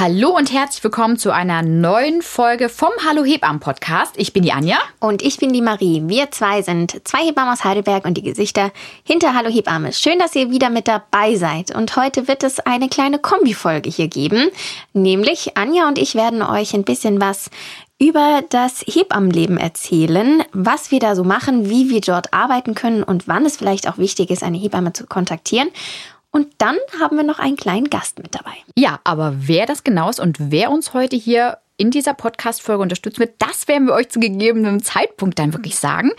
Hallo und herzlich willkommen zu einer neuen Folge vom Hallo Hebammen Podcast. Ich bin die Anja. Und ich bin die Marie. Wir zwei sind zwei Hebammen aus Heidelberg und die Gesichter hinter Hallo Hebamme. Schön, dass ihr wieder mit dabei seid. Und heute wird es eine kleine Kombifolge hier geben. Nämlich Anja und ich werden euch ein bisschen was über das Hebammenleben erzählen, was wir da so machen, wie wir dort arbeiten können und wann es vielleicht auch wichtig ist, eine Hebamme zu kontaktieren. Und dann haben wir noch einen kleinen Gast mit dabei. Ja, aber wer das genau ist und wer uns heute hier in dieser Podcast-Folge unterstützen wird, das werden wir euch zu gegebenem Zeitpunkt dann wirklich sagen.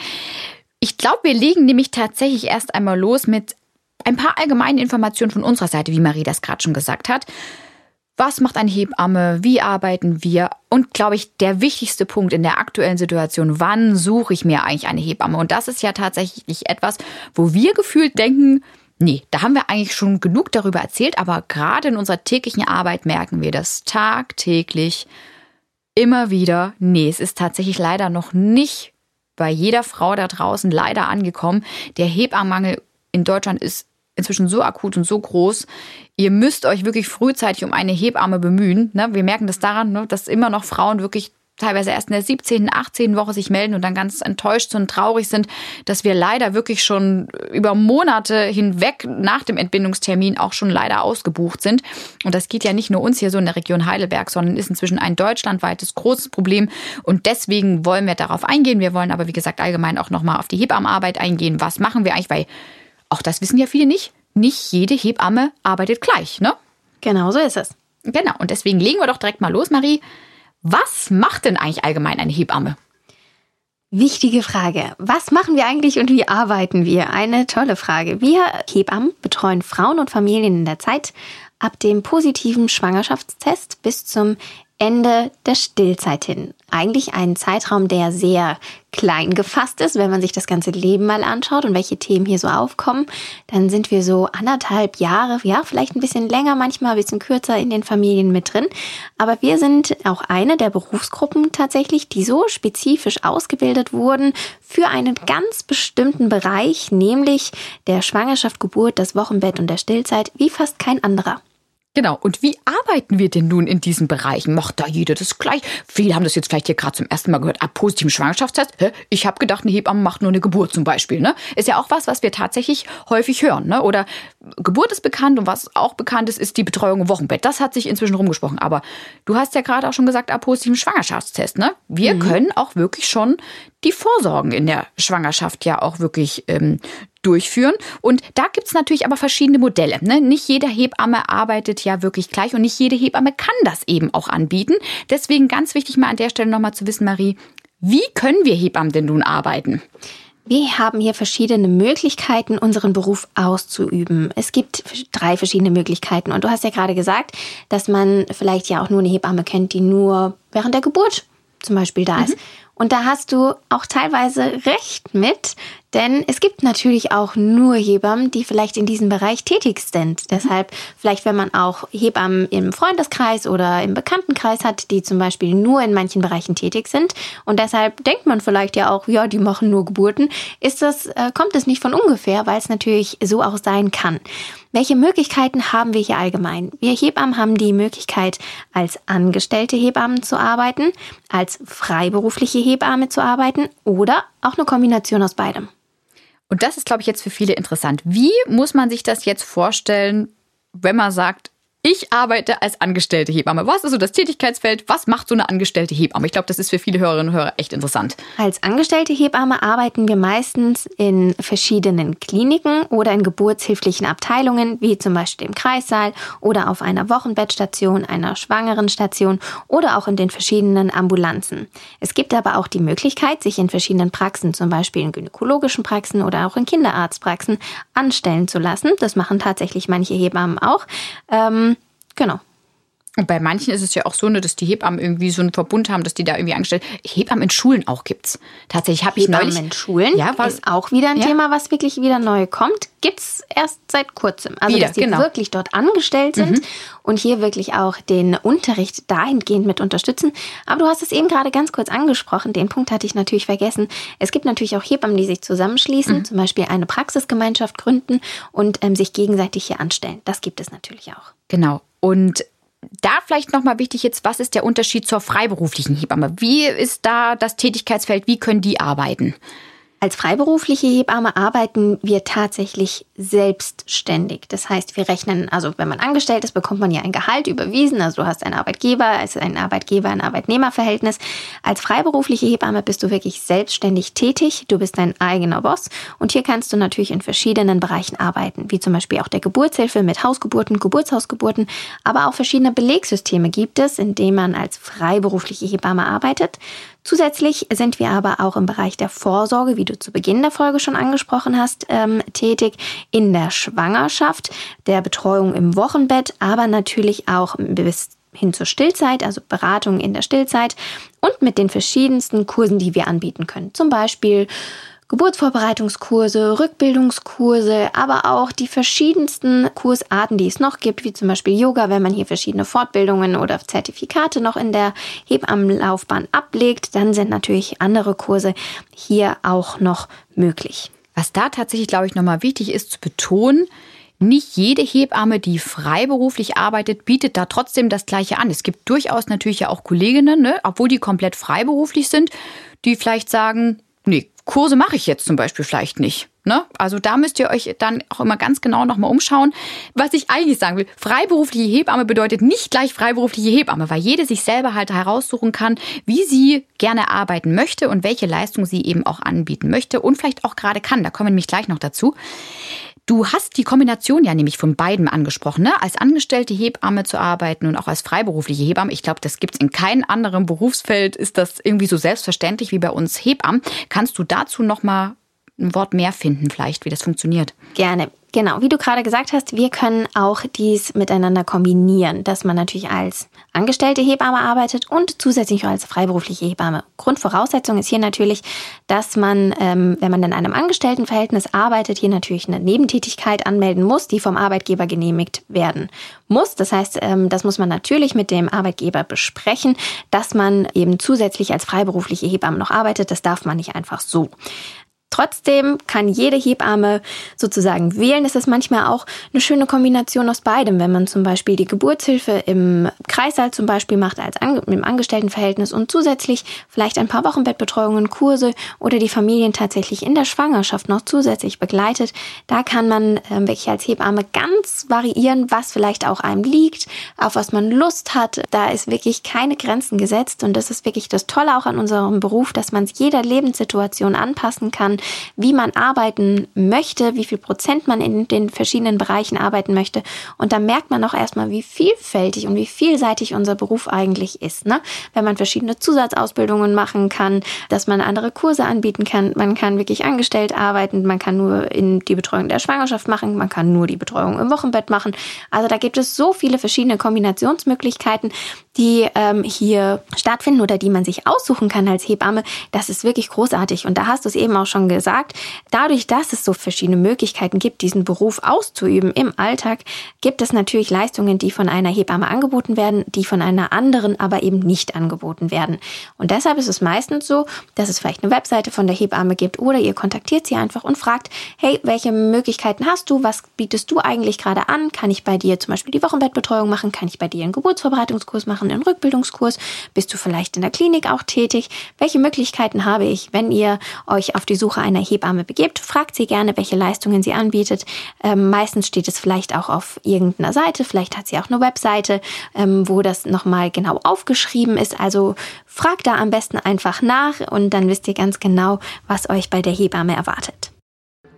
Ich glaube, wir legen nämlich tatsächlich erst einmal los mit ein paar allgemeinen Informationen von unserer Seite, wie Marie das gerade schon gesagt hat. Was macht eine Hebamme? Wie arbeiten wir? Und glaube ich, der wichtigste Punkt in der aktuellen Situation, wann suche ich mir eigentlich eine Hebamme? Und das ist ja tatsächlich etwas, wo wir gefühlt denken, Nee, da haben wir eigentlich schon genug darüber erzählt, aber gerade in unserer täglichen Arbeit merken wir das tagtäglich immer wieder. Nee, es ist tatsächlich leider noch nicht bei jeder Frau da draußen leider angekommen. Der Hebammenmangel in Deutschland ist inzwischen so akut und so groß. Ihr müsst euch wirklich frühzeitig um eine Hebamme bemühen. Ne? Wir merken das daran, ne, dass immer noch Frauen wirklich teilweise erst in der 17., 18. Woche sich melden und dann ganz enttäuscht und traurig sind, dass wir leider wirklich schon über Monate hinweg nach dem Entbindungstermin auch schon leider ausgebucht sind. Und das geht ja nicht nur uns hier so in der Region Heidelberg, sondern ist inzwischen ein deutschlandweites großes Problem. Und deswegen wollen wir darauf eingehen. Wir wollen aber, wie gesagt, allgemein auch nochmal auf die Hebammenarbeit eingehen. Was machen wir eigentlich? Weil auch das wissen ja viele nicht. Nicht jede Hebamme arbeitet gleich, ne? Genau so ist es. Genau. Und deswegen legen wir doch direkt mal los, Marie. Was macht denn eigentlich allgemein eine Hebamme? Wichtige Frage. Was machen wir eigentlich und wie arbeiten wir? Eine tolle Frage. Wir Hebammen betreuen Frauen und Familien in der Zeit ab dem positiven Schwangerschaftstest bis zum Ende der Stillzeit hin. Eigentlich ein Zeitraum, der sehr klein gefasst ist, wenn man sich das ganze Leben mal anschaut und welche Themen hier so aufkommen. Dann sind wir so anderthalb Jahre, ja, vielleicht ein bisschen länger, manchmal ein bisschen kürzer in den Familien mit drin. Aber wir sind auch eine der Berufsgruppen tatsächlich, die so spezifisch ausgebildet wurden für einen ganz bestimmten Bereich, nämlich der Schwangerschaft, Geburt, das Wochenbett und der Stillzeit, wie fast kein anderer. Genau. Und wie arbeiten wir denn nun in diesen Bereichen? Macht da jeder das gleich? Viele haben das jetzt vielleicht hier gerade zum ersten Mal gehört. Ab positivem Schwangerschaftstest. Hä? Ich habe gedacht, eine Hebamme macht nur eine Geburt zum Beispiel. Ne? Ist ja auch was, was wir tatsächlich häufig hören. Ne? Oder Geburt ist bekannt und was auch bekannt ist, ist die Betreuung im Wochenbett. Das hat sich inzwischen rumgesprochen. Aber du hast ja gerade auch schon gesagt, ab positivem Schwangerschaftstest. Ne? Wir mhm. können auch wirklich schon die Vorsorgen in der Schwangerschaft ja auch wirklich ähm, durchführen. Und da gibt's natürlich aber verschiedene Modelle. Ne? Nicht jede Hebamme arbeitet ja wirklich gleich und nicht jede Hebamme kann das eben auch anbieten. Deswegen ganz wichtig mal an der Stelle nochmal zu wissen, Marie, wie können wir Hebammen denn nun arbeiten? Wir haben hier verschiedene Möglichkeiten, unseren Beruf auszuüben. Es gibt drei verschiedene Möglichkeiten. Und du hast ja gerade gesagt, dass man vielleicht ja auch nur eine Hebamme kennt, die nur während der Geburt zum Beispiel da mhm. ist. Und da hast du auch teilweise recht mit, denn es gibt natürlich auch nur Hebammen, die vielleicht in diesem Bereich tätig sind. Deshalb vielleicht, wenn man auch Hebammen im Freundeskreis oder im Bekanntenkreis hat, die zum Beispiel nur in manchen Bereichen tätig sind und deshalb denkt man vielleicht ja auch, ja, die machen nur Geburten, ist das, äh, kommt es nicht von ungefähr, weil es natürlich so auch sein kann. Welche Möglichkeiten haben wir hier allgemein? Wir Hebammen haben die Möglichkeit, als angestellte Hebammen zu arbeiten, als freiberufliche Hebamme zu arbeiten oder auch eine Kombination aus beidem. Und das ist, glaube ich, jetzt für viele interessant. Wie muss man sich das jetzt vorstellen, wenn man sagt, ich arbeite als angestellte Hebamme. Was ist so das Tätigkeitsfeld? Was macht so eine angestellte Hebamme? Ich glaube, das ist für viele Hörerinnen und Hörer echt interessant. Als angestellte Hebamme arbeiten wir meistens in verschiedenen Kliniken oder in geburtshilflichen Abteilungen, wie zum Beispiel im Kreissaal oder auf einer Wochenbettstation, einer Schwangerenstation oder auch in den verschiedenen Ambulanzen. Es gibt aber auch die Möglichkeit, sich in verschiedenen Praxen, zum Beispiel in gynäkologischen Praxen oder auch in Kinderarztpraxen, anstellen zu lassen. Das machen tatsächlich manche Hebammen auch. Ähm, Genau. Und bei manchen ist es ja auch so, ne, dass die Hebammen irgendwie so einen Verbund haben, dass die da irgendwie angestellt. Hebammen in Schulen auch gibt's. Tatsächlich habe ich Hebammen neulich. in Schulen ja, war, ist auch wieder ein ja. Thema, was wirklich wieder neu kommt. Gibt's erst seit kurzem. Also wieder, dass die genau. wirklich dort angestellt sind mhm. und hier wirklich auch den Unterricht dahingehend mit unterstützen. Aber du hast es eben gerade ganz kurz angesprochen. Den Punkt hatte ich natürlich vergessen. Es gibt natürlich auch Hebammen, die sich zusammenschließen, mhm. zum Beispiel eine Praxisgemeinschaft gründen und ähm, sich gegenseitig hier anstellen. Das gibt es natürlich auch. Genau. Und da vielleicht nochmal wichtig jetzt, was ist der Unterschied zur freiberuflichen Hebamme? Wie ist da das Tätigkeitsfeld? Wie können die arbeiten? Als freiberufliche Hebamme arbeiten wir tatsächlich selbstständig. Das heißt, wir rechnen, also wenn man angestellt ist, bekommt man ja ein Gehalt überwiesen. Also du hast einen Arbeitgeber, also ein Arbeitgeber, ein Arbeitnehmerverhältnis. Als freiberufliche Hebamme bist du wirklich selbstständig tätig. Du bist dein eigener Boss. Und hier kannst du natürlich in verschiedenen Bereichen arbeiten, wie zum Beispiel auch der Geburtshilfe mit Hausgeburten, Geburtshausgeburten. Aber auch verschiedene Belegsysteme gibt es, in denen man als freiberufliche Hebamme arbeitet. Zusätzlich sind wir aber auch im Bereich der Vorsorge, wie du zu Beginn der Folge schon angesprochen hast, ähm, tätig, in der Schwangerschaft, der Betreuung im Wochenbett, aber natürlich auch bis hin zur Stillzeit, also Beratung in der Stillzeit und mit den verschiedensten Kursen, die wir anbieten können. Zum Beispiel Geburtsvorbereitungskurse, Rückbildungskurse, aber auch die verschiedensten Kursarten, die es noch gibt, wie zum Beispiel Yoga, wenn man hier verschiedene Fortbildungen oder Zertifikate noch in der Hebammenlaufbahn ablegt, dann sind natürlich andere Kurse hier auch noch möglich. Was da tatsächlich, glaube ich, nochmal wichtig ist zu betonen, nicht jede Hebamme, die freiberuflich arbeitet, bietet da trotzdem das Gleiche an. Es gibt durchaus natürlich ja auch Kolleginnen, ne, obwohl die komplett freiberuflich sind, die vielleicht sagen, nee, Kurse mache ich jetzt zum Beispiel vielleicht nicht. Ne? Also da müsst ihr euch dann auch immer ganz genau nochmal umschauen. Was ich eigentlich sagen will, freiberufliche Hebamme bedeutet nicht gleich freiberufliche Hebamme, weil jede sich selber halt heraussuchen kann, wie sie gerne arbeiten möchte und welche Leistung sie eben auch anbieten möchte und vielleicht auch gerade kann. Da kommen wir nämlich gleich noch dazu. Du hast die Kombination ja nämlich von beiden angesprochen, ne? als angestellte Hebamme zu arbeiten und auch als freiberufliche Hebamme. Ich glaube, das gibt es in keinem anderen Berufsfeld, ist das irgendwie so selbstverständlich wie bei uns Hebammen. Kannst du dazu noch mal ein Wort mehr finden, vielleicht, wie das funktioniert? Gerne. Genau, wie du gerade gesagt hast, wir können auch dies miteinander kombinieren, dass man natürlich als angestellte Hebamme arbeitet und zusätzlich als freiberufliche Hebamme. Grundvoraussetzung ist hier natürlich, dass man, ähm, wenn man in einem Angestelltenverhältnis arbeitet, hier natürlich eine Nebentätigkeit anmelden muss, die vom Arbeitgeber genehmigt werden muss. Das heißt, ähm, das muss man natürlich mit dem Arbeitgeber besprechen, dass man eben zusätzlich als freiberufliche Hebamme noch arbeitet. Das darf man nicht einfach so. Trotzdem kann jede Hebamme sozusagen wählen. Es ist manchmal auch eine schöne Kombination aus beidem, wenn man zum Beispiel die Geburtshilfe im Kreissaal zum Beispiel macht als im Angestelltenverhältnis und zusätzlich vielleicht ein paar Wochenbettbetreuungen, Kurse oder die Familien tatsächlich in der Schwangerschaft noch zusätzlich begleitet. Da kann man äh, wirklich als Hebamme ganz variieren, was vielleicht auch einem liegt, auf was man Lust hat. Da ist wirklich keine Grenzen gesetzt und das ist wirklich das Tolle auch an unserem Beruf, dass man es jeder Lebenssituation anpassen kann wie man arbeiten möchte, wie viel Prozent man in den verschiedenen Bereichen arbeiten möchte. Und da merkt man auch erstmal, wie vielfältig und wie vielseitig unser Beruf eigentlich ist. Ne? Wenn man verschiedene Zusatzausbildungen machen kann, dass man andere Kurse anbieten kann, man kann wirklich angestellt arbeiten, man kann nur in die Betreuung der Schwangerschaft machen, man kann nur die Betreuung im Wochenbett machen. Also da gibt es so viele verschiedene Kombinationsmöglichkeiten, die ähm, hier stattfinden oder die man sich aussuchen kann als Hebamme. Das ist wirklich großartig. Und da hast du es eben auch schon gesagt. Dadurch, dass es so verschiedene Möglichkeiten gibt, diesen Beruf auszuüben im Alltag, gibt es natürlich Leistungen, die von einer Hebamme angeboten werden, die von einer anderen aber eben nicht angeboten werden. Und deshalb ist es meistens so, dass es vielleicht eine Webseite von der Hebamme gibt oder ihr kontaktiert sie einfach und fragt, hey, welche Möglichkeiten hast du? Was bietest du eigentlich gerade an? Kann ich bei dir zum Beispiel die Wochenbettbetreuung machen? Kann ich bei dir einen Geburtsvorbereitungskurs machen? einen Rückbildungskurs? Bist du vielleicht in der Klinik auch tätig? Welche Möglichkeiten habe ich, wenn ihr euch auf die Suche einer Hebamme begebt? Fragt sie gerne, welche Leistungen sie anbietet. Ähm, meistens steht es vielleicht auch auf irgendeiner Seite, vielleicht hat sie auch eine Webseite, ähm, wo das nochmal genau aufgeschrieben ist. Also fragt da am besten einfach nach und dann wisst ihr ganz genau, was euch bei der Hebamme erwartet.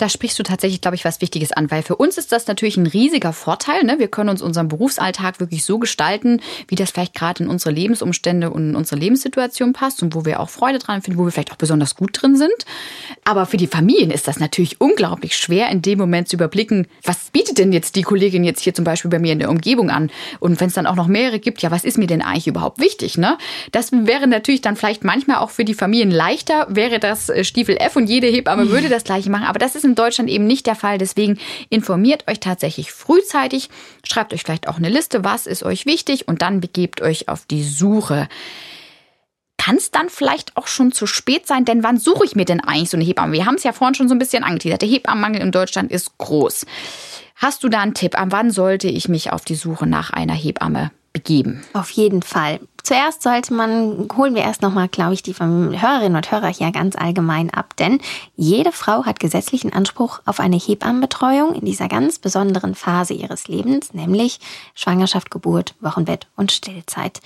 Da sprichst du tatsächlich, glaube ich, was Wichtiges an, weil für uns ist das natürlich ein riesiger Vorteil. Ne? Wir können uns unseren Berufsalltag wirklich so gestalten, wie das vielleicht gerade in unsere Lebensumstände und in unsere Lebenssituation passt und wo wir auch Freude dran finden, wo wir vielleicht auch besonders gut drin sind. Aber für die Familien ist das natürlich unglaublich schwer, in dem Moment zu überblicken, was bietet denn jetzt die Kollegin jetzt hier zum Beispiel bei mir in der Umgebung an? Und wenn es dann auch noch mehrere gibt, ja, was ist mir denn eigentlich überhaupt wichtig? Ne? Das wäre natürlich dann vielleicht manchmal auch für die Familien leichter, wäre das äh, Stiefel F und jede Hebamme würde das gleiche machen. Aber das ist in Deutschland eben nicht der Fall. Deswegen informiert euch tatsächlich frühzeitig, schreibt euch vielleicht auch eine Liste, was ist euch wichtig und dann begebt euch auf die Suche. Kann es dann vielleicht auch schon zu spät sein? Denn wann suche ich mir denn eigentlich so eine Hebamme? Wir haben es ja vorhin schon so ein bisschen angeteasert. Der Hebammenmangel in Deutschland ist groß. Hast du da einen Tipp? An wann sollte ich mich auf die Suche nach einer Hebamme begeben? Auf jeden Fall. Zuerst sollte man, holen wir erst nochmal, glaube ich, die Hörerinnen und Hörer hier ganz allgemein ab, denn jede Frau hat gesetzlichen Anspruch auf eine Hebammenbetreuung in dieser ganz besonderen Phase ihres Lebens, nämlich Schwangerschaft, Geburt, Wochenbett und Stillzeit.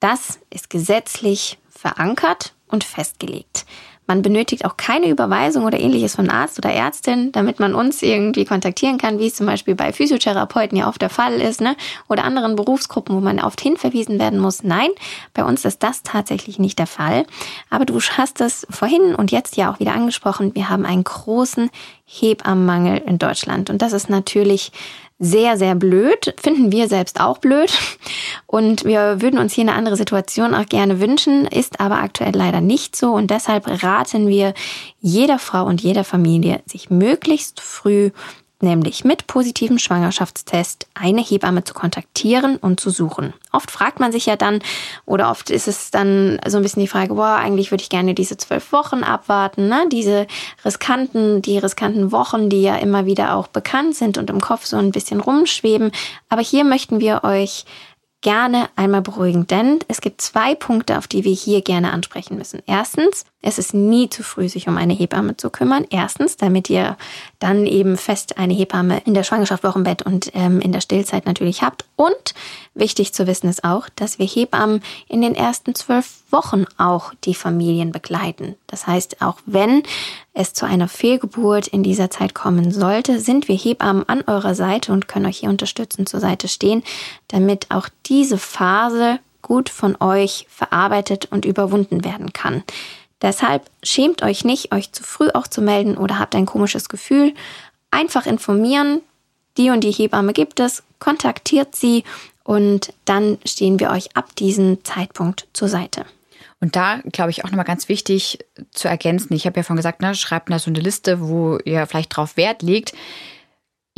Das ist gesetzlich verankert und festgelegt. Man benötigt auch keine Überweisung oder ähnliches von Arzt oder Ärztin, damit man uns irgendwie kontaktieren kann, wie es zum Beispiel bei Physiotherapeuten ja oft der Fall ist, ne? Oder anderen Berufsgruppen, wo man oft hinverwiesen werden muss. Nein, bei uns ist das tatsächlich nicht der Fall. Aber du hast es vorhin und jetzt ja auch wieder angesprochen. Wir haben einen großen Hebammenmangel in Deutschland. Und das ist natürlich sehr, sehr blöd. Finden wir selbst auch blöd. Und wir würden uns hier eine andere Situation auch gerne wünschen, ist aber aktuell leider nicht so. Und deshalb raten wir jeder Frau und jeder Familie, sich möglichst früh nämlich mit positivem Schwangerschaftstest eine Hebamme zu kontaktieren und zu suchen. Oft fragt man sich ja dann, oder oft ist es dann so ein bisschen die Frage, boah, eigentlich würde ich gerne diese zwölf Wochen abwarten, ne? Diese riskanten, die riskanten Wochen, die ja immer wieder auch bekannt sind und im Kopf so ein bisschen rumschweben. Aber hier möchten wir euch gerne einmal beruhigen, denn es gibt zwei Punkte, auf die wir hier gerne ansprechen müssen. Erstens, es ist nie zu früh, sich um eine Hebamme zu kümmern. Erstens, damit ihr dann eben fest eine Hebamme in der Schwangerschaft, Wochenbett und ähm, in der Stillzeit natürlich habt. Und wichtig zu wissen ist auch, dass wir Hebammen in den ersten zwölf Wochen auch die Familien begleiten. Das heißt, auch wenn es zu einer Fehlgeburt in dieser Zeit kommen sollte, sind wir Hebammen an eurer Seite und können euch hier unterstützen, zur Seite stehen, damit auch diese Phase gut von euch verarbeitet und überwunden werden kann. Deshalb schämt euch nicht, euch zu früh auch zu melden oder habt ein komisches Gefühl. Einfach informieren, die und die Hebamme gibt es, kontaktiert sie und dann stehen wir euch ab diesem Zeitpunkt zur Seite. Und da, glaube ich, auch nochmal ganz wichtig zu ergänzen. Ich habe ja vorhin gesagt, ne, schreibt da so eine Liste, wo ihr vielleicht drauf Wert legt.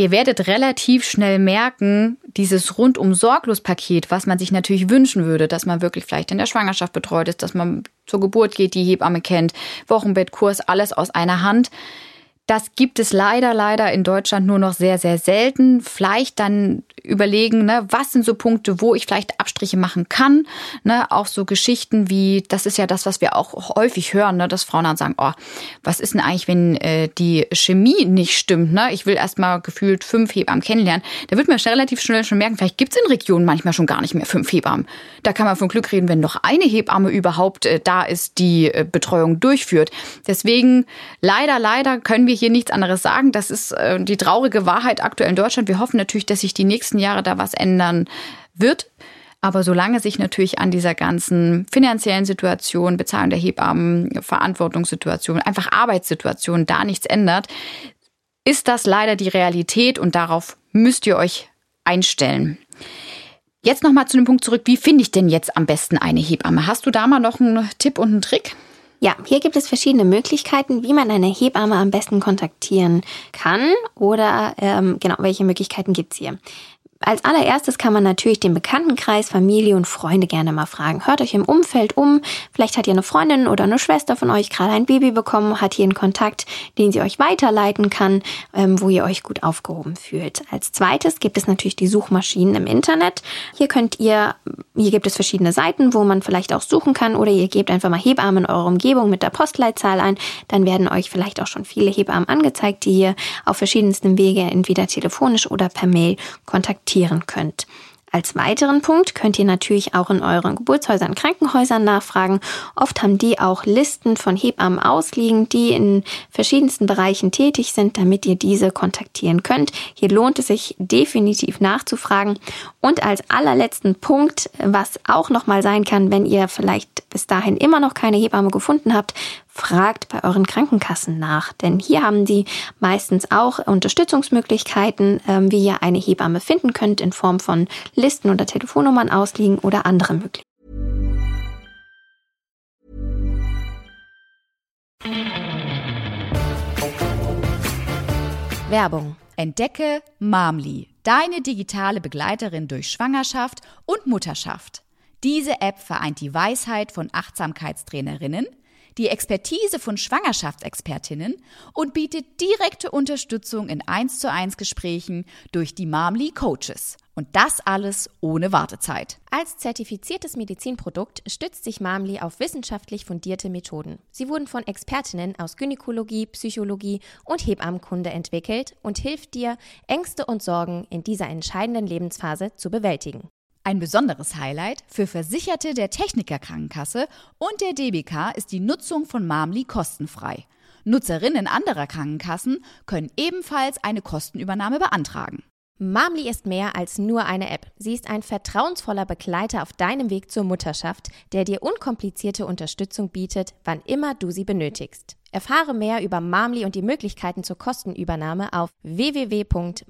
Ihr werdet relativ schnell merken, dieses rundum sorglos Paket, was man sich natürlich wünschen würde, dass man wirklich vielleicht in der Schwangerschaft betreut ist, dass man zur Geburt geht, die Hebamme kennt, Wochenbettkurs, alles aus einer Hand. Das gibt es leider, leider in Deutschland nur noch sehr, sehr selten. Vielleicht dann überlegen, ne, was sind so Punkte, wo ich vielleicht Abstriche machen kann. Ne, auch so Geschichten wie, das ist ja das, was wir auch häufig hören, ne, dass Frauen dann sagen, oh, was ist denn eigentlich, wenn äh, die Chemie nicht stimmt? Ne? Ich will erstmal gefühlt fünf Hebammen kennenlernen. Da wird man relativ schnell schon merken, vielleicht gibt's in Regionen manchmal schon gar nicht mehr fünf Hebammen. Da kann man von Glück reden, wenn noch eine Hebamme überhaupt äh, da ist, die äh, Betreuung durchführt. Deswegen leider, leider können wir hier nichts anderes sagen. Das ist äh, die traurige Wahrheit aktuell in Deutschland. Wir hoffen natürlich, dass sich die nächsten Jahre da was ändern wird. Aber solange sich natürlich an dieser ganzen finanziellen Situation, Bezahlung der Hebammen, Verantwortungssituation, einfach Arbeitssituation da nichts ändert, ist das leider die Realität und darauf müsst ihr euch einstellen. Jetzt nochmal zu dem Punkt zurück, wie finde ich denn jetzt am besten eine Hebamme? Hast du da mal noch einen Tipp und einen Trick? Ja, hier gibt es verschiedene Möglichkeiten, wie man eine Hebamme am besten kontaktieren kann oder ähm, genau, welche Möglichkeiten gibt's hier. Als allererstes kann man natürlich den Bekanntenkreis, Familie und Freunde gerne mal fragen. Hört euch im Umfeld um. Vielleicht hat ihr eine Freundin oder eine Schwester von euch gerade ein Baby bekommen, hat hier einen Kontakt, den sie euch weiterleiten kann, ähm, wo ihr euch gut aufgehoben fühlt. Als zweites gibt es natürlich die Suchmaschinen im Internet. Hier könnt ihr, hier gibt es verschiedene Seiten, wo man vielleicht auch suchen kann oder ihr gebt einfach mal Hebammen in eurer Umgebung mit der Postleitzahl ein. Dann werden euch vielleicht auch schon viele Hebammen angezeigt, die ihr auf verschiedensten Wege entweder telefonisch oder per Mail kontaktieren könnt. Als weiteren Punkt könnt ihr natürlich auch in euren Geburtshäusern, Krankenhäusern nachfragen. Oft haben die auch Listen von Hebammen ausliegen, die in verschiedensten Bereichen tätig sind, damit ihr diese kontaktieren könnt. Hier lohnt es sich definitiv nachzufragen. Und als allerletzten Punkt, was auch nochmal sein kann, wenn ihr vielleicht bis dahin immer noch keine Hebamme gefunden habt, fragt bei euren Krankenkassen nach, denn hier haben sie meistens auch Unterstützungsmöglichkeiten, ähm, wie ihr eine Hebamme finden könnt in Form von Listen oder Telefonnummern ausliegen oder andere Möglichkeiten. Werbung. Entdecke Mamli, deine digitale Begleiterin durch Schwangerschaft und Mutterschaft. Diese App vereint die Weisheit von Achtsamkeitstrainerinnen die Expertise von Schwangerschaftsexpertinnen und bietet direkte Unterstützung in 1 zu 1 Gesprächen durch die Mamli Coaches. Und das alles ohne Wartezeit. Als zertifiziertes Medizinprodukt stützt sich Mamli auf wissenschaftlich fundierte Methoden. Sie wurden von Expertinnen aus Gynäkologie, Psychologie und Hebammenkunde entwickelt und hilft dir, Ängste und Sorgen in dieser entscheidenden Lebensphase zu bewältigen. Ein besonderes Highlight für Versicherte der Techniker Krankenkasse und der DBK ist die Nutzung von Mamli kostenfrei. Nutzerinnen anderer Krankenkassen können ebenfalls eine Kostenübernahme beantragen. Mamli ist mehr als nur eine App. Sie ist ein vertrauensvoller Begleiter auf deinem Weg zur Mutterschaft, der dir unkomplizierte Unterstützung bietet, wann immer du sie benötigst. Erfahre mehr über Mamli und die Möglichkeiten zur Kostenübernahme auf www.mamli.de.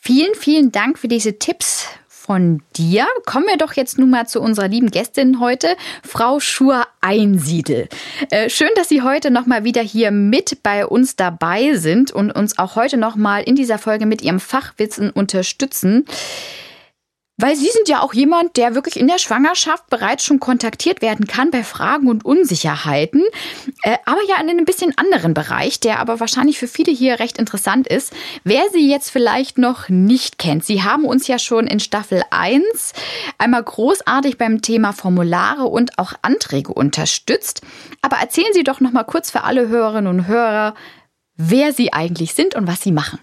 Vielen, vielen Dank für diese Tipps von dir. Kommen wir doch jetzt nun mal zu unserer lieben Gästin heute, Frau Schur-Einsiedel. Äh, schön, dass Sie heute nochmal wieder hier mit bei uns dabei sind und uns auch heute nochmal in dieser Folge mit Ihrem Fachwissen unterstützen. Weil Sie sind ja auch jemand, der wirklich in der Schwangerschaft bereits schon kontaktiert werden kann bei Fragen und Unsicherheiten, äh, aber ja in einem bisschen anderen Bereich, der aber wahrscheinlich für viele hier recht interessant ist. Wer Sie jetzt vielleicht noch nicht kennt, Sie haben uns ja schon in Staffel 1 einmal großartig beim Thema Formulare und auch Anträge unterstützt. Aber erzählen Sie doch noch mal kurz für alle Hörerinnen und Hörer, wer Sie eigentlich sind und was Sie machen.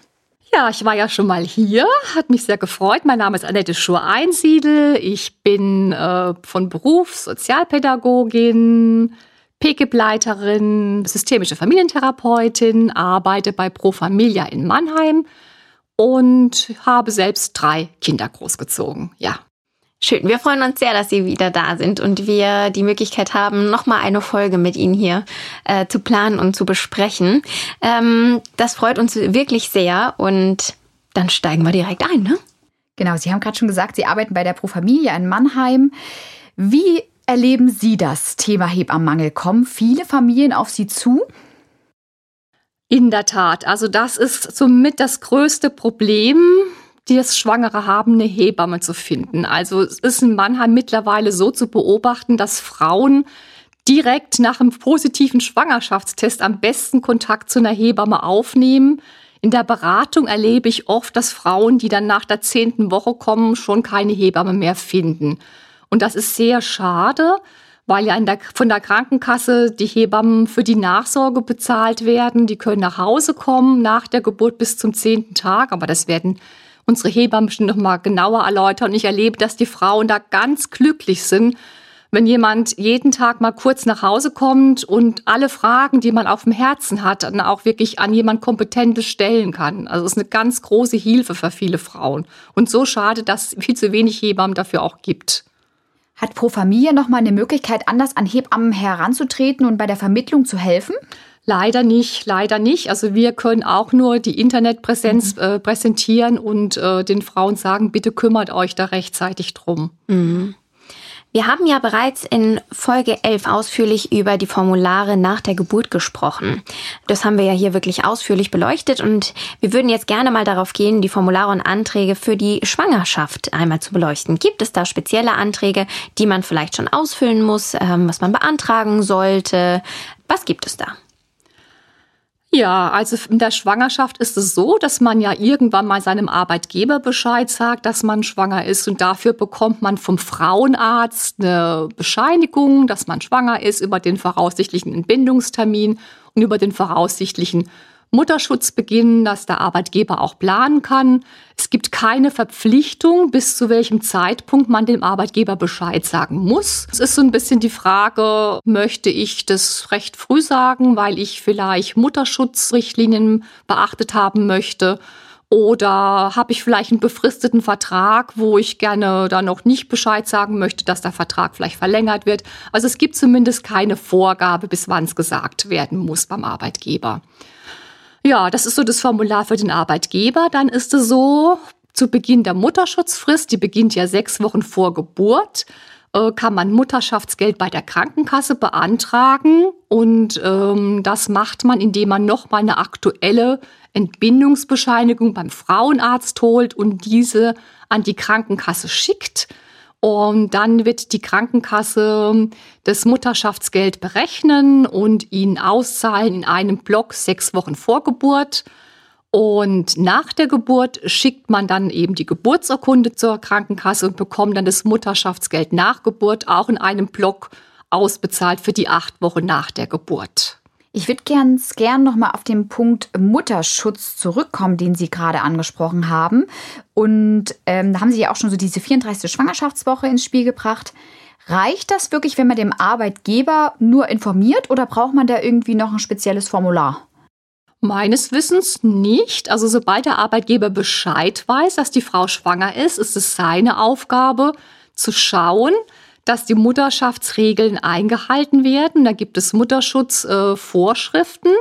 Ja, ich war ja schon mal hier, hat mich sehr gefreut. Mein Name ist Annette Schur-Einsiedel. Ich bin äh, von Beruf Sozialpädagogin, PKIP-Leiterin, systemische Familientherapeutin, arbeite bei Pro Familia in Mannheim und habe selbst drei Kinder großgezogen. Ja. Schön. Wir freuen uns sehr, dass Sie wieder da sind und wir die Möglichkeit haben, nochmal eine Folge mit Ihnen hier äh, zu planen und zu besprechen. Ähm, das freut uns wirklich sehr und dann steigen wir direkt ein, ne? Genau, Sie haben gerade schon gesagt, Sie arbeiten bei der Pro Familie in Mannheim. Wie erleben Sie das Thema Hebammenmangel? Kommen viele Familien auf Sie zu? In der Tat. Also das ist somit das größte Problem das Schwangere haben, eine Hebamme zu finden. Also es ist in Mannheim mittlerweile so zu beobachten, dass Frauen direkt nach einem positiven Schwangerschaftstest am besten Kontakt zu einer Hebamme aufnehmen. In der Beratung erlebe ich oft, dass Frauen, die dann nach der zehnten Woche kommen, schon keine Hebamme mehr finden. Und das ist sehr schade, weil ja der, von der Krankenkasse die Hebammen für die Nachsorge bezahlt werden. Die können nach Hause kommen nach der Geburt bis zum zehnten Tag, aber das werden unsere Hebammen bestimmt noch mal genauer erläutern. Und ich erlebe, dass die Frauen da ganz glücklich sind, wenn jemand jeden Tag mal kurz nach Hause kommt und alle Fragen, die man auf dem Herzen hat, dann auch wirklich an jemand Kompetentes stellen kann. Also es ist eine ganz große Hilfe für viele Frauen. Und so schade, dass es viel zu wenig Hebammen dafür auch gibt. Hat Pro Familie noch mal eine Möglichkeit, anders an Hebammen heranzutreten und bei der Vermittlung zu helfen? Leider nicht, leider nicht. Also wir können auch nur die Internetpräsenz mhm. äh, präsentieren und äh, den Frauen sagen, bitte kümmert euch da rechtzeitig drum. Mhm. Wir haben ja bereits in Folge 11 ausführlich über die Formulare nach der Geburt gesprochen. Das haben wir ja hier wirklich ausführlich beleuchtet und wir würden jetzt gerne mal darauf gehen, die Formulare und Anträge für die Schwangerschaft einmal zu beleuchten. Gibt es da spezielle Anträge, die man vielleicht schon ausfüllen muss, ähm, was man beantragen sollte? Was gibt es da? Ja, also in der Schwangerschaft ist es so, dass man ja irgendwann mal seinem Arbeitgeber Bescheid sagt, dass man schwanger ist. Und dafür bekommt man vom Frauenarzt eine Bescheinigung, dass man schwanger ist über den voraussichtlichen Entbindungstermin und über den voraussichtlichen Mutterschutz beginnen, dass der Arbeitgeber auch planen kann. Es gibt keine Verpflichtung, bis zu welchem Zeitpunkt man dem Arbeitgeber Bescheid sagen muss. Es ist so ein bisschen die Frage, möchte ich das recht früh sagen, weil ich vielleicht Mutterschutzrichtlinien beachtet haben möchte? Oder habe ich vielleicht einen befristeten Vertrag, wo ich gerne da noch nicht Bescheid sagen möchte, dass der Vertrag vielleicht verlängert wird? Also es gibt zumindest keine Vorgabe, bis wann es gesagt werden muss beim Arbeitgeber. Ja, das ist so das Formular für den Arbeitgeber. Dann ist es so, zu Beginn der Mutterschutzfrist, die beginnt ja sechs Wochen vor Geburt, äh, kann man Mutterschaftsgeld bei der Krankenkasse beantragen. Und ähm, das macht man, indem man nochmal eine aktuelle Entbindungsbescheinigung beim Frauenarzt holt und diese an die Krankenkasse schickt. Und dann wird die Krankenkasse das Mutterschaftsgeld berechnen und ihn auszahlen in einem Block sechs Wochen vor Geburt. Und nach der Geburt schickt man dann eben die Geburtsurkunde zur Krankenkasse und bekommt dann das Mutterschaftsgeld nach Geburt auch in einem Block ausbezahlt für die acht Wochen nach der Geburt. Ich würde ganz gern nochmal auf den Punkt Mutterschutz zurückkommen, den Sie gerade angesprochen haben. Und ähm, da haben Sie ja auch schon so diese 34. Schwangerschaftswoche ins Spiel gebracht. Reicht das wirklich, wenn man dem Arbeitgeber nur informiert oder braucht man da irgendwie noch ein spezielles Formular? Meines Wissens nicht. Also sobald der Arbeitgeber Bescheid weiß, dass die Frau schwanger ist, ist es seine Aufgabe zu schauen, dass die Mutterschaftsregeln eingehalten werden. Da gibt es Mutterschutzvorschriften,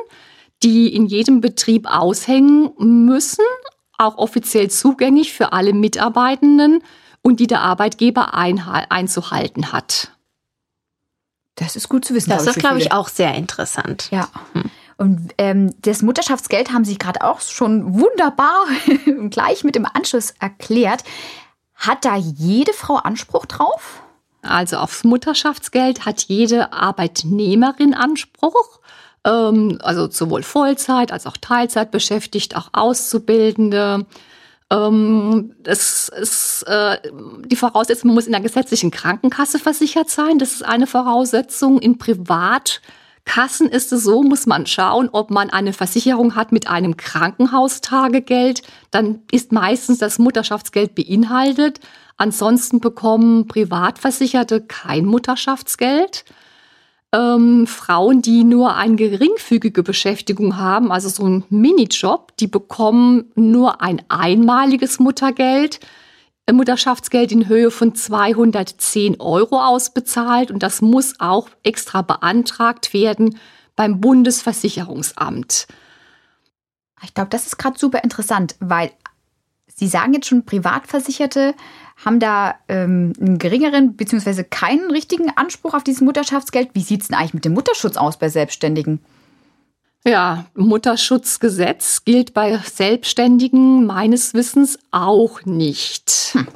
die in jedem Betrieb aushängen müssen, auch offiziell zugänglich für alle Mitarbeitenden und die der Arbeitgeber einzuhalten hat. Das ist gut zu wissen. Das ist, glaube ich, auch sehr interessant. Ja. Hm. Und ähm, das Mutterschaftsgeld haben Sie gerade auch schon wunderbar gleich mit dem Anschluss erklärt. Hat da jede Frau Anspruch drauf? Also aufs Mutterschaftsgeld hat jede Arbeitnehmerin Anspruch. Ähm, also sowohl Vollzeit als auch Teilzeit beschäftigt, auch Auszubildende. Ähm, das ist äh, die Voraussetzung, man muss in der gesetzlichen Krankenkasse versichert sein. Das ist eine Voraussetzung. In Privatkassen ist es so, muss man schauen, ob man eine Versicherung hat mit einem Krankenhaustagegeld. Dann ist meistens das Mutterschaftsgeld beinhaltet. Ansonsten bekommen Privatversicherte kein Mutterschaftsgeld. Ähm, Frauen, die nur eine geringfügige Beschäftigung haben, also so ein Minijob, die bekommen nur ein einmaliges Muttergeld, Mutterschaftsgeld in Höhe von 210 Euro ausbezahlt und das muss auch extra beantragt werden beim Bundesversicherungsamt. Ich glaube, das ist gerade super interessant, weil Sie sagen jetzt schon, Privatversicherte haben da ähm, einen geringeren bzw. keinen richtigen Anspruch auf dieses Mutterschaftsgeld. Wie sieht es denn eigentlich mit dem Mutterschutz aus bei Selbstständigen? Ja, Mutterschutzgesetz gilt bei Selbstständigen meines Wissens auch nicht. Hm.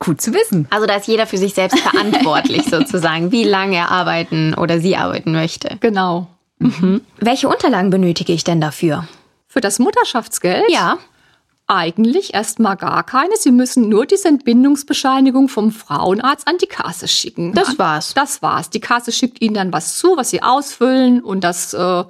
Gut zu wissen. Also da ist jeder für sich selbst verantwortlich sozusagen, wie lange er arbeiten oder sie arbeiten möchte. Genau. Mhm. Welche Unterlagen benötige ich denn dafür? Für das Mutterschaftsgeld? Ja. Eigentlich erstmal gar keine. Sie müssen nur die Entbindungsbescheinigung vom Frauenarzt an die Kasse schicken. Das war's. Das war's. Die Kasse schickt Ihnen dann was zu, was Sie ausfüllen und das äh,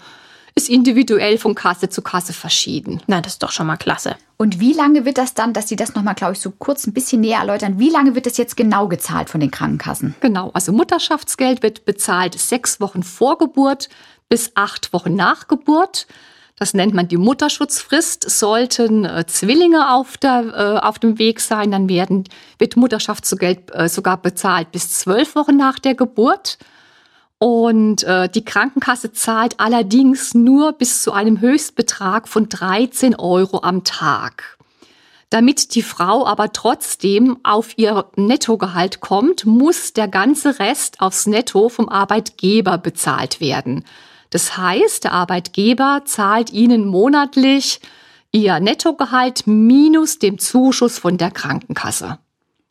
ist individuell von Kasse zu Kasse verschieden. Na, das ist doch schon mal klasse. Und wie lange wird das dann, dass Sie das nochmal, glaube ich, so kurz ein bisschen näher erläutern, wie lange wird das jetzt genau gezahlt von den Krankenkassen? Genau, also Mutterschaftsgeld wird bezahlt sechs Wochen vor Geburt bis acht Wochen nach Geburt. Das nennt man die Mutterschutzfrist. Sollten äh, Zwillinge auf, der, äh, auf dem Weg sein, dann werden, wird Mutterschaftsgeld äh, sogar bezahlt bis zwölf Wochen nach der Geburt. Und äh, die Krankenkasse zahlt allerdings nur bis zu einem Höchstbetrag von 13 Euro am Tag. Damit die Frau aber trotzdem auf ihr Nettogehalt kommt, muss der ganze Rest aufs Netto vom Arbeitgeber bezahlt werden. Das heißt, der Arbeitgeber zahlt ihnen monatlich ihr Nettogehalt minus dem Zuschuss von der Krankenkasse.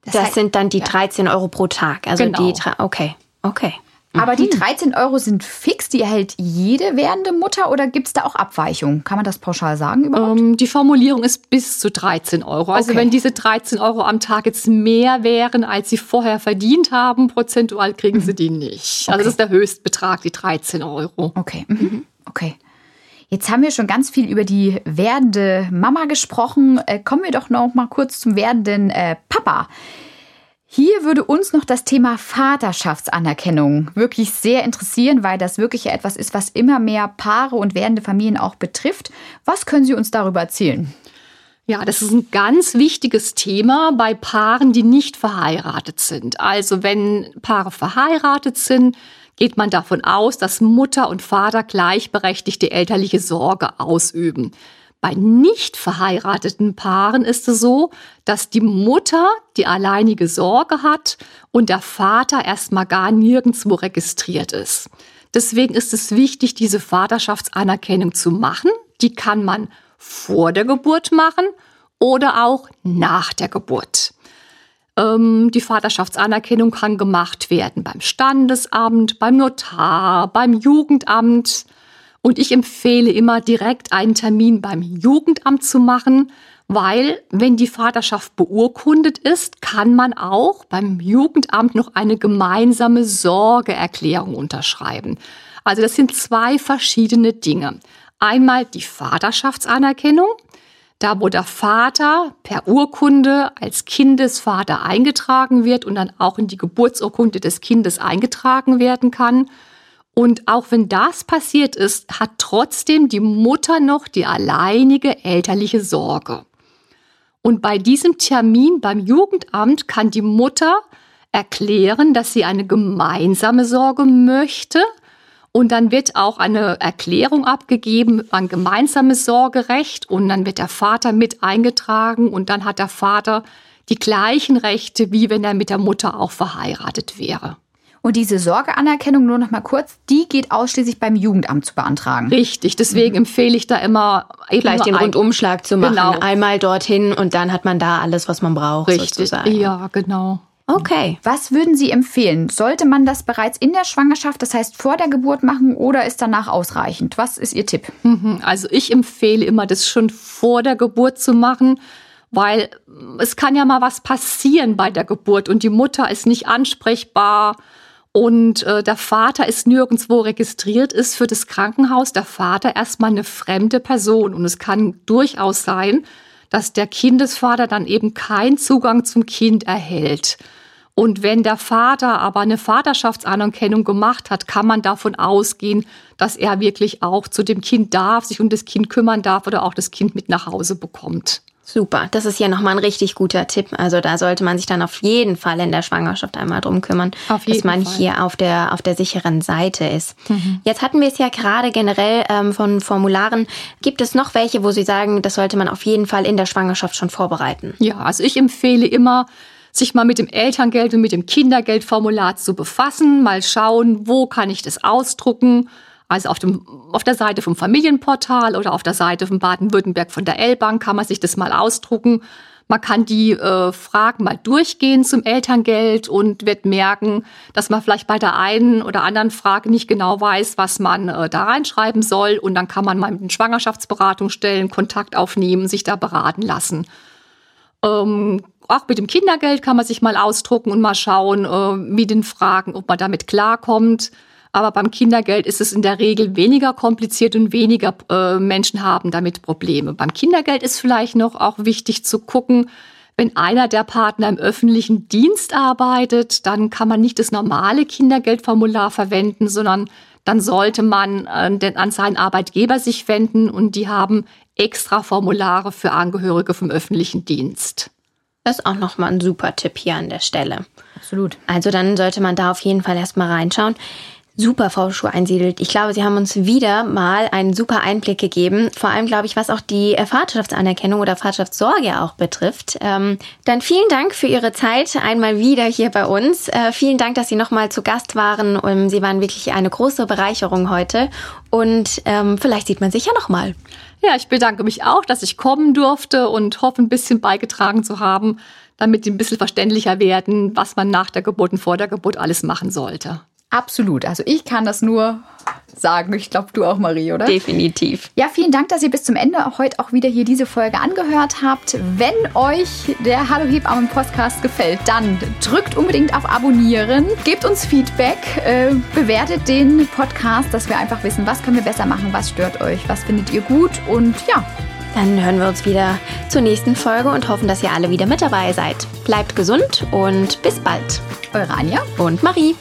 Das, das heißt, sind dann die ja. 13 Euro pro Tag. Also genau. die, okay, okay. Aber die 13 mhm. Euro sind fix, die erhält jede werdende Mutter oder gibt es da auch Abweichungen? Kann man das pauschal sagen überhaupt? Ähm, die Formulierung ist bis zu 13 Euro. Also okay. wenn diese 13 Euro am Tag jetzt mehr wären, als sie vorher verdient haben, prozentual kriegen mhm. sie die nicht. Okay. Also das ist der Höchstbetrag, die 13 Euro. Okay, mhm. okay. Jetzt haben wir schon ganz viel über die werdende Mama gesprochen. Äh, kommen wir doch noch mal kurz zum werdenden äh, Papa. Hier würde uns noch das Thema Vaterschaftsanerkennung wirklich sehr interessieren, weil das wirklich etwas ist, was immer mehr Paare und werdende Familien auch betrifft. Was können Sie uns darüber erzählen? Ja, das ist ein ganz wichtiges Thema bei Paaren, die nicht verheiratet sind. Also wenn Paare verheiratet sind, geht man davon aus, dass Mutter und Vater gleichberechtigte elterliche Sorge ausüben. Bei nicht verheirateten Paaren ist es so, dass die Mutter die alleinige Sorge hat und der Vater erstmal gar nirgendwo registriert ist. Deswegen ist es wichtig, diese Vaterschaftsanerkennung zu machen. Die kann man vor der Geburt machen oder auch nach der Geburt. Ähm, die Vaterschaftsanerkennung kann gemacht werden beim Standesamt, beim Notar, beim Jugendamt. Und ich empfehle immer direkt einen Termin beim Jugendamt zu machen, weil wenn die Vaterschaft beurkundet ist, kann man auch beim Jugendamt noch eine gemeinsame Sorgeerklärung unterschreiben. Also das sind zwei verschiedene Dinge. Einmal die Vaterschaftsanerkennung, da wo der Vater per Urkunde als Kindesvater eingetragen wird und dann auch in die Geburtsurkunde des Kindes eingetragen werden kann. Und auch wenn das passiert ist, hat trotzdem die Mutter noch die alleinige elterliche Sorge. Und bei diesem Termin beim Jugendamt kann die Mutter erklären, dass sie eine gemeinsame Sorge möchte. Und dann wird auch eine Erklärung abgegeben an gemeinsames Sorgerecht. Und dann wird der Vater mit eingetragen. Und dann hat der Vater die gleichen Rechte, wie wenn er mit der Mutter auch verheiratet wäre. Und diese Sorgeanerkennung, nur noch mal kurz, die geht ausschließlich beim Jugendamt zu beantragen. Richtig, deswegen mhm. empfehle ich da immer eben gleich den Rundumschlag zu machen. Genau. Einmal dorthin und dann hat man da alles, was man braucht. Richtig, sozusagen. ja, genau. Okay. Was würden Sie empfehlen? Sollte man das bereits in der Schwangerschaft, das heißt vor der Geburt machen oder ist danach ausreichend? Was ist Ihr Tipp? Mhm, also ich empfehle immer, das schon vor der Geburt zu machen, weil es kann ja mal was passieren bei der Geburt und die Mutter ist nicht ansprechbar und äh, der Vater ist nirgendwo registriert, ist für das Krankenhaus der Vater erstmal eine fremde Person. Und es kann durchaus sein, dass der Kindesvater dann eben keinen Zugang zum Kind erhält. Und wenn der Vater aber eine Vaterschaftsanerkennung gemacht hat, kann man davon ausgehen, dass er wirklich auch zu dem Kind darf, sich um das Kind kümmern darf oder auch das Kind mit nach Hause bekommt. Super, das ist ja nochmal ein richtig guter Tipp. Also da sollte man sich dann auf jeden Fall in der Schwangerschaft einmal drum kümmern, dass man Fall. hier auf der, auf der sicheren Seite ist. Mhm. Jetzt hatten wir es ja gerade generell ähm, von Formularen. Gibt es noch welche, wo Sie sagen, das sollte man auf jeden Fall in der Schwangerschaft schon vorbereiten? Ja, also ich empfehle immer, sich mal mit dem Elterngeld und mit dem Kindergeldformular zu befassen, mal schauen, wo kann ich das ausdrucken also auf, dem, auf der Seite vom Familienportal oder auf der Seite von Baden-Württemberg von der L-Bank kann man sich das mal ausdrucken, Man kann die äh, Fragen mal durchgehen zum Elterngeld und wird merken, dass man vielleicht bei der einen oder anderen Frage nicht genau weiß, was man äh, da reinschreiben soll. Und dann kann man mal mit den Schwangerschaftsberatungsstellen Kontakt aufnehmen, sich da beraten lassen. Ähm, auch mit dem Kindergeld kann man sich mal ausdrucken und mal schauen, äh, mit den Fragen, ob man damit klarkommt. Aber beim Kindergeld ist es in der Regel weniger kompliziert und weniger äh, Menschen haben damit Probleme. Beim Kindergeld ist vielleicht noch auch wichtig zu gucken, wenn einer der Partner im öffentlichen Dienst arbeitet, dann kann man nicht das normale Kindergeldformular verwenden, sondern dann sollte man äh, an seinen Arbeitgeber sich wenden und die haben extra Formulare für Angehörige vom öffentlichen Dienst. Das ist auch nochmal ein super Tipp hier an der Stelle. Absolut. Also dann sollte man da auf jeden Fall erstmal reinschauen. Super, Frau Schuh einsiedelt. Ich glaube, Sie haben uns wieder mal einen super Einblick gegeben. Vor allem, glaube ich, was auch die Vaterschaftsanerkennung oder Vaterschaftssorge auch betrifft. Ähm, dann vielen Dank für Ihre Zeit einmal wieder hier bei uns. Äh, vielen Dank, dass Sie nochmal zu Gast waren. Um, Sie waren wirklich eine große Bereicherung heute. Und ähm, vielleicht sieht man sich ja nochmal. Ja, ich bedanke mich auch, dass ich kommen durfte und hoffe, ein bisschen beigetragen zu haben, damit Sie ein bisschen verständlicher werden, was man nach der Geburt und vor der Geburt alles machen sollte. Absolut. Also ich kann das nur sagen. Ich glaube, du auch, Marie, oder? Definitiv. Ja, vielen Dank, dass ihr bis zum Ende heute auch wieder hier diese Folge angehört habt. Wenn euch der Hallo Hebammen Podcast gefällt, dann drückt unbedingt auf Abonnieren, gebt uns Feedback, äh, bewertet den Podcast, dass wir einfach wissen, was können wir besser machen, was stört euch, was findet ihr gut und ja. Dann hören wir uns wieder zur nächsten Folge und hoffen, dass ihr alle wieder mit dabei seid. Bleibt gesund und bis bald. Eure Anja und Marie.